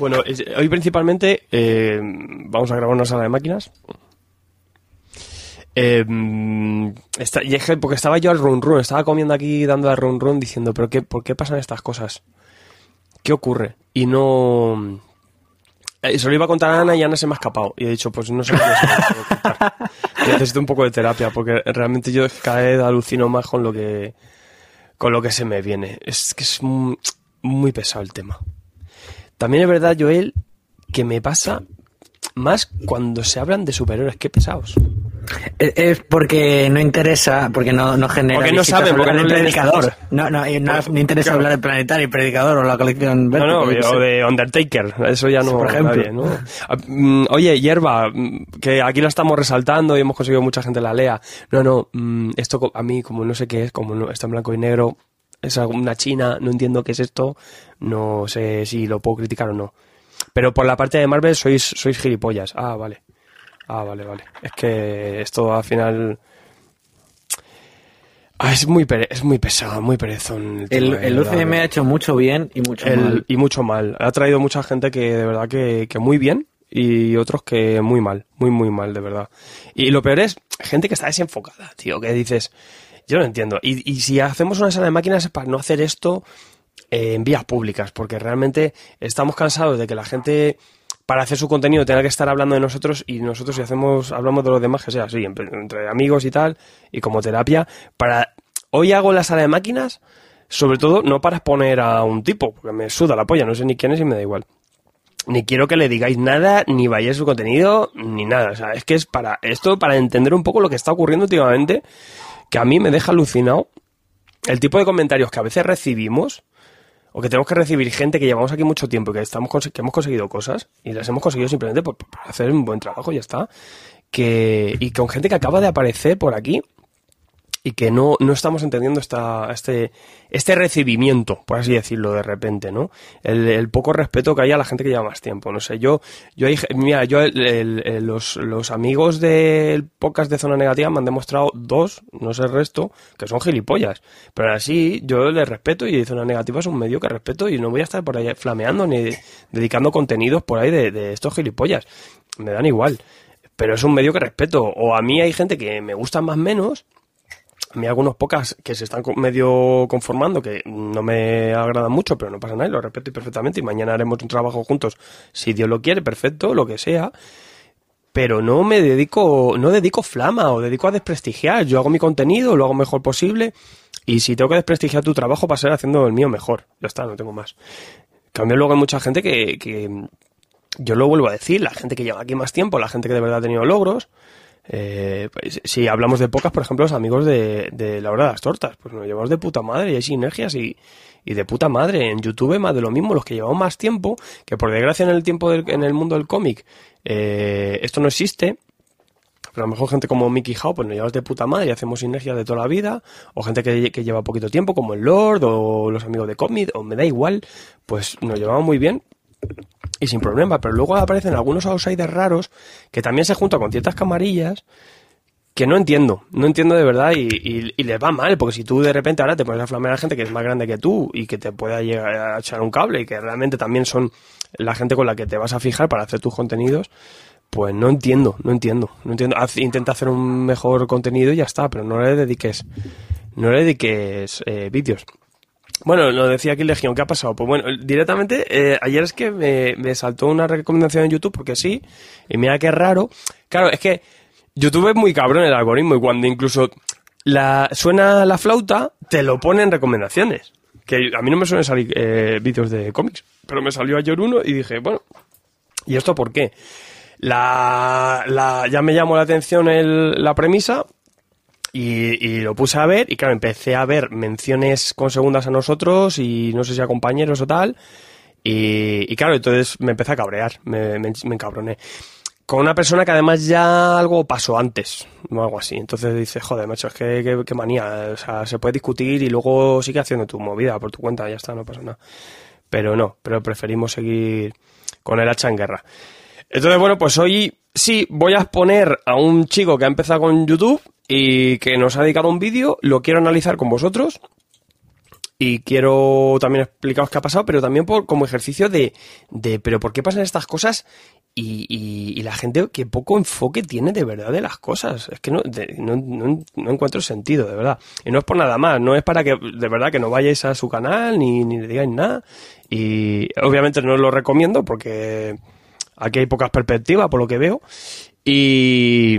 Bueno, es- hoy principalmente eh, vamos a grabar una sala de máquinas. Eh, está- y es que porque estaba yo al run run, estaba comiendo aquí dando al run run diciendo, pero qué, ¿por qué pasan estas cosas? ¿Qué ocurre? Y no... eh, se lo iba a contar a Ana y Ana se me ha escapado. Y he dicho, pues no sé qué contar. Necesito un poco de terapia porque realmente yo cada vez alucino más con lo que con lo que se me viene. Es que es muy pesado el tema. También es verdad, Joel, que me pasa más cuando se hablan de superhéroes. Qué pesados. Es- porque no interesa, porque no, no genera. Porque no saben, porque no predicador. No, no, y no, Pues, no interesa claro. hablar del planetario, el predicador o la colección. No, no, o de Undertaker. Eso ya no. Por ejemplo. Ah, mm, Oye, hierba, mm, que aquí la estamos resaltando y hemos conseguido mucha gente la lea. No, no, mm, esto a mí, como no sé qué es, como no, está en blanco y negro, es una china, no entiendo qué es esto, no sé si lo puedo criticar o no. Pero por la parte de Marvel sois, sois gilipollas. Ah, vale. Ah, vale, vale. Es que esto al final. Ah, es muy, pere- es muy pesado, muy perezón. El, el la- UCM ha hecho mucho bien y mucho el- mal. y mucho mal. Ha traído mucha gente que de verdad que, que muy bien y otros que muy mal, muy muy mal, de verdad. Y lo peor es gente que está desenfocada, tío, que dices, yo no entiendo. Y, si hacemos una sala de máquinas es para no hacer esto eh, en vías públicas, porque realmente estamos cansados de que la gente para hacer su contenido tenga que estar hablando de nosotros y nosotros si hacemos hablamos de los demás que sea así entre entre amigos y tal y como terapia para hoy hago la sala de máquinas sobre todo no para exponer a un tipo porque me suda la polla no sé ni quién es y me da igual ni quiero que le digáis nada, ni vayáis su contenido, ni nada. O sea, es que es para esto, para entender un poco lo que está ocurriendo últimamente, que a mí me deja alucinado el tipo de comentarios que a veces recibimos, o que tenemos que recibir gente que llevamos aquí mucho tiempo y que, estamos, que hemos conseguido cosas, y las hemos conseguido simplemente por, hacer un buen trabajo y ya está. Que, y con gente que acaba de aparecer por aquí y que no, no estamos entendiendo esta, este, este recibimiento, por así decirlo, de repente, ¿no? El, poco respeto que hay a la gente que lleva más tiempo. No sé, yo, yo hay, mira, yo, los, los amigos del podcast de Zona Negativa me han demostrado dos, no sé el resto, que son gilipollas. Pero así, yo les respeto y Zona Negativa es un medio que respeto y no voy a estar por ahí flameando ni dedicando contenidos por ahí de, de estos gilipollas. Me dan igual. Pero es un medio que respeto. O a mí hay gente que me gusta más menos, a mí algunos pocas que se están medio conformando, que no me agradan mucho, pero no pasa nada, y lo respeto perfectamente y mañana haremos un trabajo juntos, si Dios lo quiere, perfecto, lo que sea. Pero no me dedico, no dedico flama o dedico a desprestigiar. Yo hago mi contenido, lo hago mejor posible. Y si tengo que desprestigiar tu trabajo, pasaré haciendo el mío mejor. Ya está, no tengo más. Cambio luego hay mucha gente que, que yo lo vuelvo a decir, la gente que lleva aquí más tiempo, la gente que de verdad ha tenido logros. Eh, pues, si hablamos de pocas, por ejemplo, los amigos de, la hora de las tortas, pues nos llevamos de puta madre y hay sinergias y, y de puta madre. En YouTube más de lo mismo, los que llevamos más tiempo, que por desgracia en el tiempo del- en el mundo del cómic eh, esto no existe, pero a lo mejor gente como Mickey Howe, pues nos llevamos de puta madre y hacemos sinergias de toda la vida, o gente que, que lleva poquito tiempo, como el Lord, o los amigos de cómic, o me da igual, pues nos llevamos muy bien y sin problema, pero luego aparecen algunos outsiders raros que también se juntan con ciertas camarillas que no entiendo, no entiendo de verdad y, les va mal, porque si tú de repente ahora te pones a flamear a gente que es más grande que tú y que te pueda llegar a echar un cable y que realmente también son la gente con la que te vas a fijar para hacer tus contenidos, pues no entiendo, no entiendo, no entiendo. Haz- intenta hacer un mejor contenido y ya está, pero no le dediques, no le dediques eh, vídeos. Bueno, lo decía aquí Legión, ¿qué ha pasado? Pues bueno, directamente, eh, ayer es que me, me saltó una recomendación en YouTube, porque sí, y mira qué raro. Claro, es que YouTube es muy cabrón el algoritmo, y cuando incluso la, suena la flauta, te lo pone en recomendaciones. Que a mí no me suelen salir eh, vídeos de cómics, pero me salió ayer uno y dije, bueno, ¿y esto por qué? La, la, ya me llamó la atención el- la premisa, y, y lo puse a ver y claro, empecé a ver menciones con segundas a nosotros y no sé si a compañeros o tal. Y, y claro, entonces me empecé a cabrear, me, me, me encabroné. Con una persona que además ya algo pasó antes, o algo así. Entonces dices, joder, macho, es que, que- que manía. O sea, se puede discutir y luego sigue haciendo tu movida por tu cuenta, ya está, no pasa nada. Pero no, pero preferimos seguir con el hacha en guerra. Entonces, bueno, pues hoy sí voy a exponer a un chico que ha empezado con YouTube y que nos ha dedicado un vídeo, lo quiero analizar con vosotros y quiero también explicaros qué ha pasado, pero también por, como ejercicio de, de, pero ¿por qué pasan estas cosas? Y, y, y la gente que poco enfoque tiene de verdad de las cosas. Es que no, de- no, no, no encuentro sentido, de verdad. Y no es por nada más, no es para que, de verdad, que no vayáis a su canal ni, ni le digáis nada. Y obviamente no lo recomiendo porque aquí hay pocas perspectivas, por lo que veo. Y,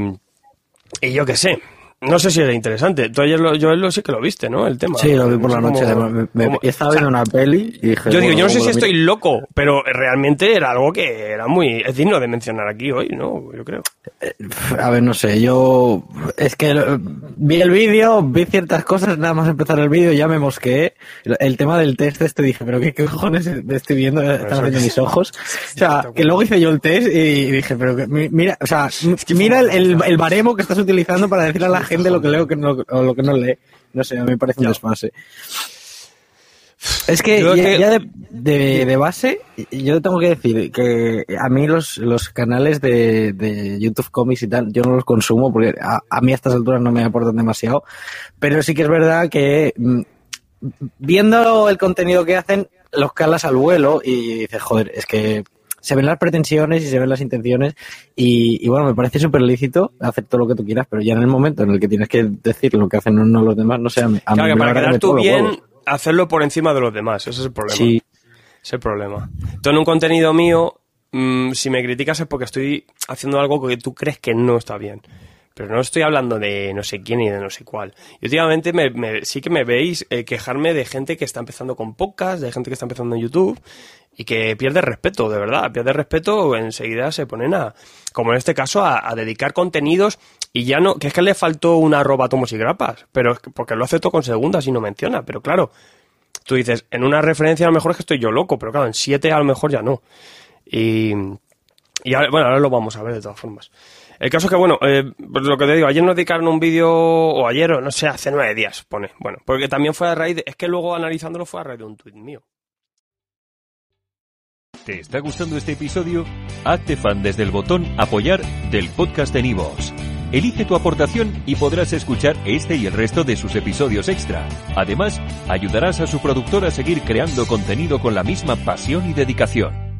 y yo qué sé. No sé si era interesante. Tú ayer lo, yo lo sí que lo viste, ¿no? El tema. Sí, lo vi por No la noche. cómo- me, me- cómo- estaba o sea, viendo una peli y dije... yo digo, bueno, yo no sé si estoy miro. loco, pero realmente era algo que era muy... Es digno de mencionar aquí hoy, ¿no? Yo creo. A ver, no sé, yo es que eh, vi el vídeo, vi ciertas cosas, nada más empezar el vídeo ya me mosqueé. El, tema del test este dije, pero qué, qué cojones estoy viendo, están haciendo mis ojos. O sea, que luego hice yo el test y dije, pero que, mi- mira, o sea, mira el, el, el baremo que estás utilizando para decirle a la gente lo que leo que no, o lo que no lee. No sé, a mí me parece un desfase. Es que Yo ya, que- ya de, de- de base, yo tengo que decir que a mí los, los canales de, de YouTube Comics y tal, yo no los consumo porque a, a mí a estas alturas no me aportan demasiado, pero sí que es verdad que mm, viendo el contenido que hacen, los calas al vuelo y dices, joder, es que se ven las pretensiones y se ven las intenciones y, y bueno, me parece súper lícito hacer todo lo que tú quieras, pero ya en el momento en el que tienes que decir lo que hacen unos los demás, no sé, a mí, a mí Claro, que para quedar tú bien, hacerlo por encima de los demás. Ese es el problema. Sí, Ese es el problema. Tú en un contenido mío, mm, si me criticas es porque estoy haciendo algo que tú crees que no está bien. Pero no estoy hablando de no sé quién y de no sé cuál. Y últimamente me, me- sí que me veis eh, quejarme de gente que está empezando con podcast, de gente que está empezando en YouTube y que pierde respeto, de verdad. Pierde respeto, enseguida se ponen a, como en este caso, a, dedicar contenidos y ya no, que es que le faltó una arroba tomos y grapas, pero es que- porque lo hace con segundas y no menciona. Pero claro, tú dices, en una referencia a lo mejor es que estoy yo loco, pero claro, en siete a lo mejor ya no. Y, y ahora- bueno, ahora lo vamos a ver de todas formas. El caso es que, bueno, eh, pues lo que te digo, ayer nos dedicaron un vídeo, o ayer, o no sé, hace nueve días, pone. Bueno, porque también fue a raíz de, es que luego analizándolo fue a raíz de un tuit mío. ¿Te está gustando este episodio? Hazte fan desde el botón Apoyar del podcast de Nivos. Elige tu aportación y podrás escuchar este y el resto de sus episodios extra. Además, ayudarás a su productor a seguir creando contenido con la misma pasión y dedicación.